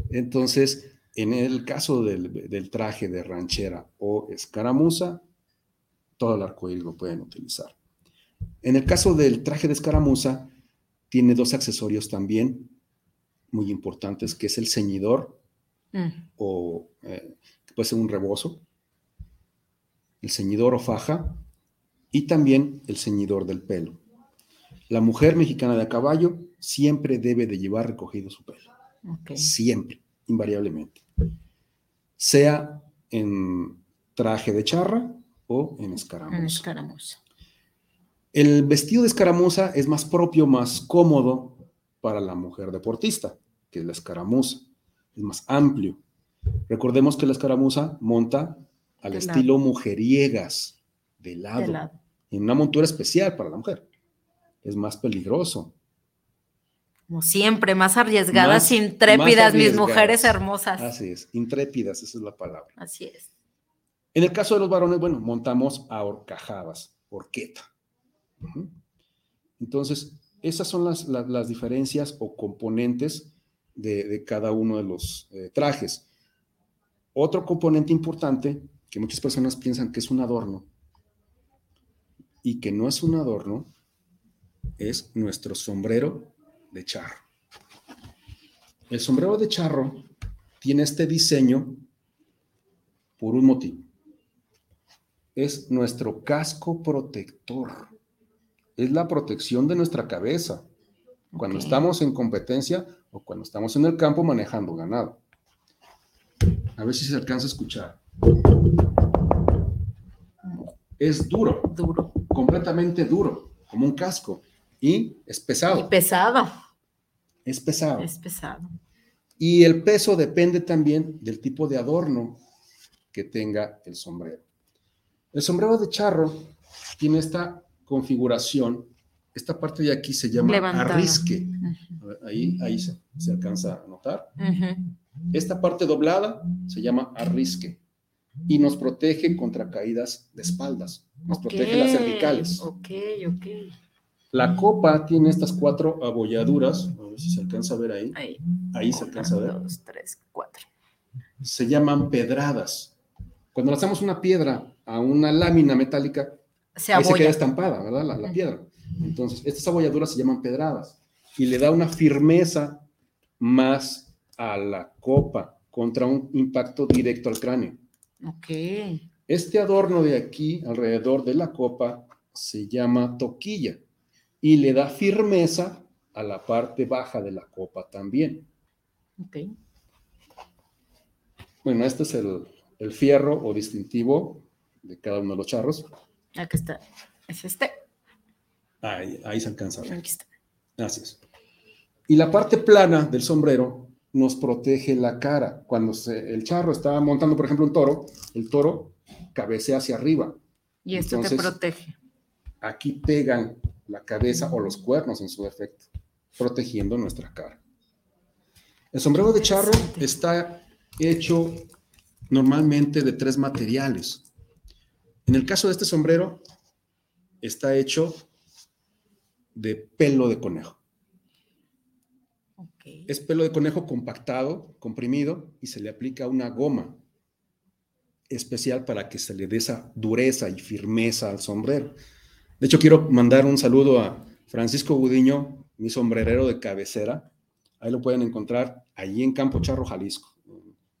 Entonces, en el caso del, del traje de ranchera o escaramuza, todo el arco iris lo pueden utilizar. En el caso del traje de escaramuza, tiene dos accesorios también muy importantes, que es el ceñidor Mm, o eh, puede ser un rebozo, el ceñidor o faja y también el ceñidor del pelo. La mujer mexicana de a caballo siempre debe de llevar recogido su pelo, siempre, invariablemente, sea en traje de charra o en En escaramuza. El vestido de escaramuza es más propio, más cómodo para la mujer deportista, que la escaramuza. Es más amplio. Recordemos que la escaramuza monta al De estilo mujeriegas, de lado, De lado. en una montura especial para la mujer. Es más peligroso. Como siempre, más arriesgadas, Más- intrépidas, más mis mujeres hermosas. Así es, intrépidas, esa es la palabra. Así es. En el caso de los varones, bueno, montamos a horcajadas, horqueta. Entonces, esas son las, la- las diferencias o componentes de, cada uno de los eh, trajes. Otro componente importante que muchas personas piensan que es un adorno y que no es un adorno es nuestro sombrero de charro. El sombrero de charro tiene este diseño por un motivo. Es nuestro casco protector. Es la protección de nuestra cabeza cuando Ok. estamos en competencia o cuando estamos en el campo manejando ganado. A ver si se alcanza a escuchar. Es duro, Duro. completamente duro, como un casco. Y es Y pesado. pesado. Es pesado. Es pesado. Y el peso depende también del tipo de adorno que tenga el sombrero. El sombrero de charro tiene esta configuración. Esta parte de aquí se llama arrisque. Ver, Ahí, ahí se, se alcanza a notar. Esta parte doblada se llama arrisque y nos protege contra caídas de espaldas. Nos protege las cervicales. Ok, ok. La copa tiene estas cuatro abolladuras. A ver si se alcanza a ver ahí. Ahí. Ahí se alcanza a ver. Dos, tres, cuatro. se llaman pedradas. Cuando lanzamos una piedra a una lámina metálica, Se ahí se queda estampada, ¿verdad? La, piedra. Entonces, estas abolladuras se llaman pedradas y le da una firmeza más a la copa contra un impacto directo al cráneo. Ok. Este adorno de aquí, alrededor de la copa, se llama toquilla y le da firmeza a la parte baja de la copa también. Ok. Bueno, este es el, el fierro o distintivo de cada uno de los charros. Aquí está. Es este. Ahí, ahí se alcanza a ver. Aquí está. Es. Y la parte plana del sombrero nos protege la cara. Cuando se- el charro está montando, por ejemplo, un toro, el toro cabecea hacia arriba. Y esto te Entonces- protege. Aquí pegan la cabeza o los cuernos en su defecto, protegiendo nuestra cara. El sombrero de charro está hecho normalmente de tres materiales. En el caso de este sombrero, está hecho de pelo de conejo. Es pelo de conejo compactado, comprimido, y se le aplica una goma especial para que se le dé esa dureza y firmeza al sombrero. De hecho, quiero mandar un saludo a Francisco Gudiño, mi sombrerero de cabecera. Ahí lo pueden encontrar allí en Campo Charro, Jalisco.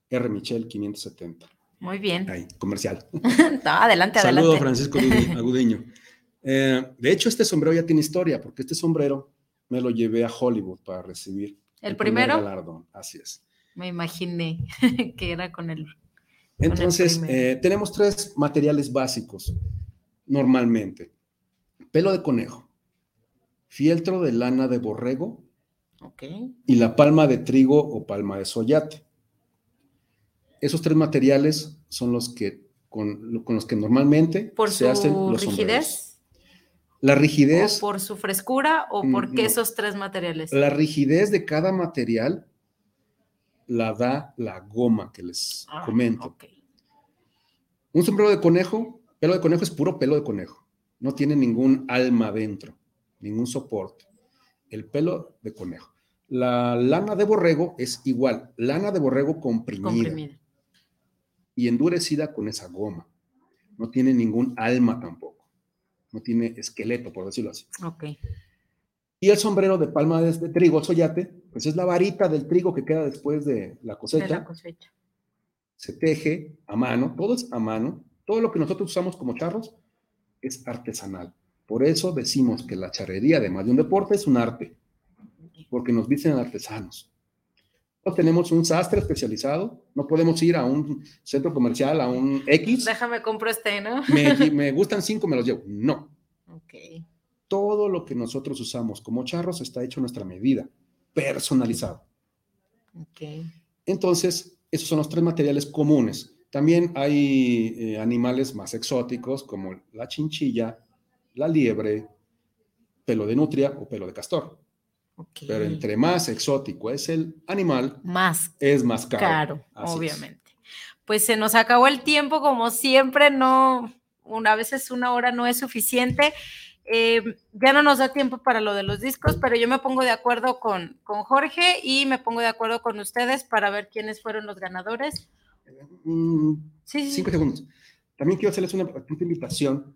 R. Michel 570. Muy bien. Ahí, comercial. [laughs] no, adelante, Saludo adelante. Francisco Agudiño. [laughs] Eh, de hecho, este sombrero ya tiene historia, porque este sombrero me lo llevé a Hollywood para recibir ¿El primer primero? galardón. Así es. Me imaginé [laughs] que era con el. Entonces, eh, tenemos tres materiales básicos normalmente. Pelo de conejo, fieltro de lana de borrego Ok. y la palma de trigo o palma de soyate. Esos tres materiales son los que con, con los que normalmente ¿Por se hacen los sombreros. Rigidez? La ¿O rigidez, por su frescura? ¿O Mm, por qué no. esos tres materiales? la rigidez de cada material la da la goma que les Ah, comento. Un sombrero de conejo, pelo de conejo es puro pelo de conejo. No tiene ningún alma dentro, ningún soporte. El pelo de conejo. La lana de borrego es igual, lana de borrego comprimida, y endurecida con esa goma. No tiene ningún alma tampoco. No tiene esqueleto, por decirlo así. Ok. Y el sombrero de palma de, de trigo, soyate, pues es la varita del trigo que queda después de la De cosecha. la cosecha. se teje a mano, todo es a mano, todo lo que nosotros usamos como charros es artesanal. Por eso decimos que la charrería, además de un deporte, es un arte, porque nos dicen artesanos. No tenemos un sastre especializado, no podemos ir a un centro comercial, a un X, Déjame compro este, ¿no? me, [laughs] me gustan cinco, me los llevo. No, Ok. todo lo que nosotros usamos como charros está hecho a nuestra medida, personalizado. Ok. Entonces, esos son los tres materiales comunes. También hay eh, animales más exóticos como la chinchilla, la liebre, pelo de nutria o pelo de castor. Pero entre más exótico es el animal, Más es más caro. caro, Así es. obviamente. Pues se nos acabó el tiempo, como siempre, no, una a veces una hora no es suficiente. Eh, ya no nos da tiempo para lo de los discos, pero yo me pongo de acuerdo con, con Jorge y me pongo de acuerdo con ustedes para ver quiénes fueron los ganadores. Mm, Sí, cinco segundos. También quiero hacerles una invitación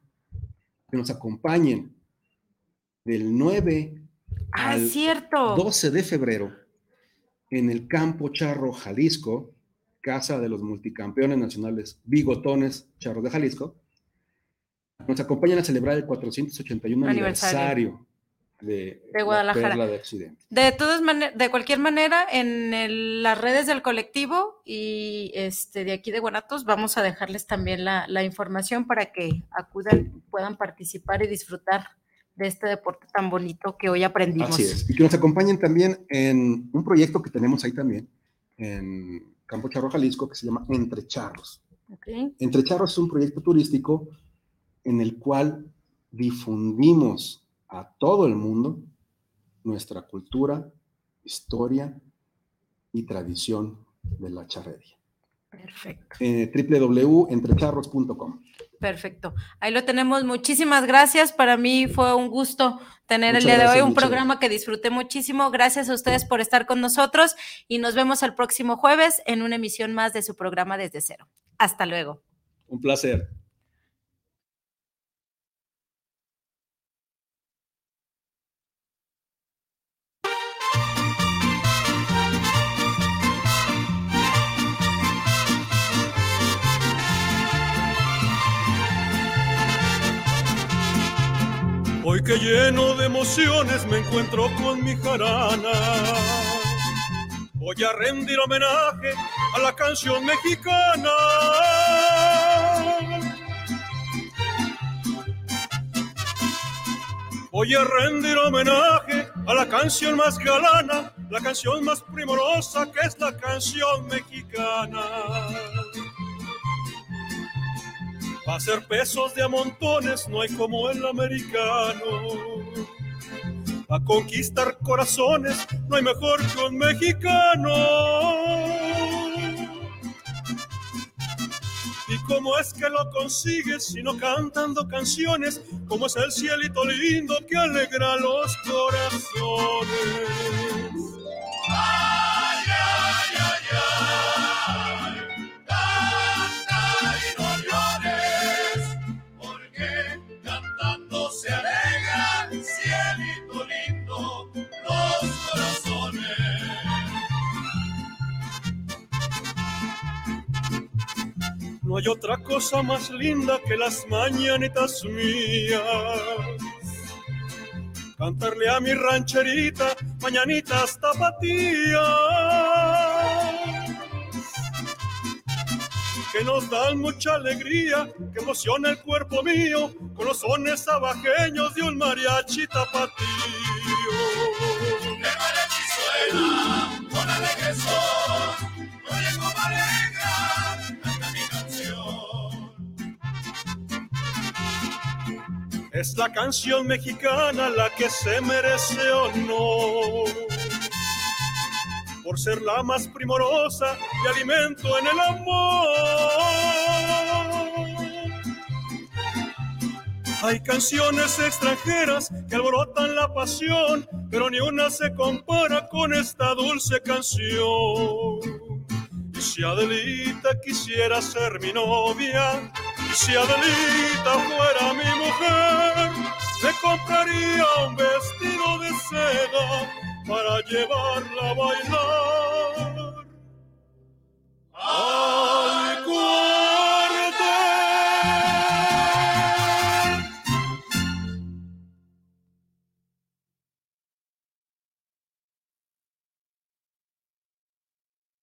que nos acompañen del 9 Ah, es cierto. 12 de febrero en el Campo Charro, Jalisco, casa de los multicampeones nacionales bigotones Charros de Jalisco. Nos acompañan a celebrar el 481 Aniversario. aniversario, de, De la Guadalajara. Perla de Occidente. De todas maneras, de cualquier manera, en el- las redes del colectivo y este de aquí de Guanatos vamos a dejarles también la, la información para que acudan, puedan participar y disfrutar de este deporte tan bonito que hoy aprendimos. Así es. Y que nos acompañen también en un proyecto que tenemos ahí también, en Campo Charro, Jalisco, que se llama Entre Charros. Ok. Entre Charros es un proyecto turístico en el cual difundimos a todo el mundo nuestra cultura, historia y tradición de la charrería. Perfecto, Eh, www.entrecharros.com. perfecto. Ahí lo tenemos. Muchísimas gracias. Para mí fue un gusto tener Muchas el día de hoy un programa que disfruté muchísimo. Gracias a ustedes por estar con nosotros y nos vemos el próximo jueves en una emisión más de su programa Desde Cero. Hasta luego. Un placer. Hoy que lleno de emociones me encuentro con mi jarana. Voy a rendir homenaje a la canción mexicana. Voy a rendir homenaje a la canción más galana, la canción más primorosa que es la canción mexicana. Va a ser pesos de a montones, no hay como el americano. A conquistar corazones, no hay mejor que un mexicano. ¿Y cómo es que lo consigues si no cantando canciones? Como es el cielito lindo que alegra los corazones. Hay otra cosa más linda que las mañanitas mías. Cantarle a mi rancherita mañanitas tapatías. Que nos dan mucha alegría, que emociona el cuerpo mío con los sones abajeños de un mariachi tapatío. El mariachi con alegre Es la canción mexicana la que se merece honor. Por ser la más primorosa y alimento en el amor. Hay canciones extranjeras que alborotan la pasión, pero ni una se compara con esta dulce canción. Y si Adelita quisiera ser mi novia, si Adelita fuera mi mujer, le compraría un vestido de seda para llevarla a bailar. Al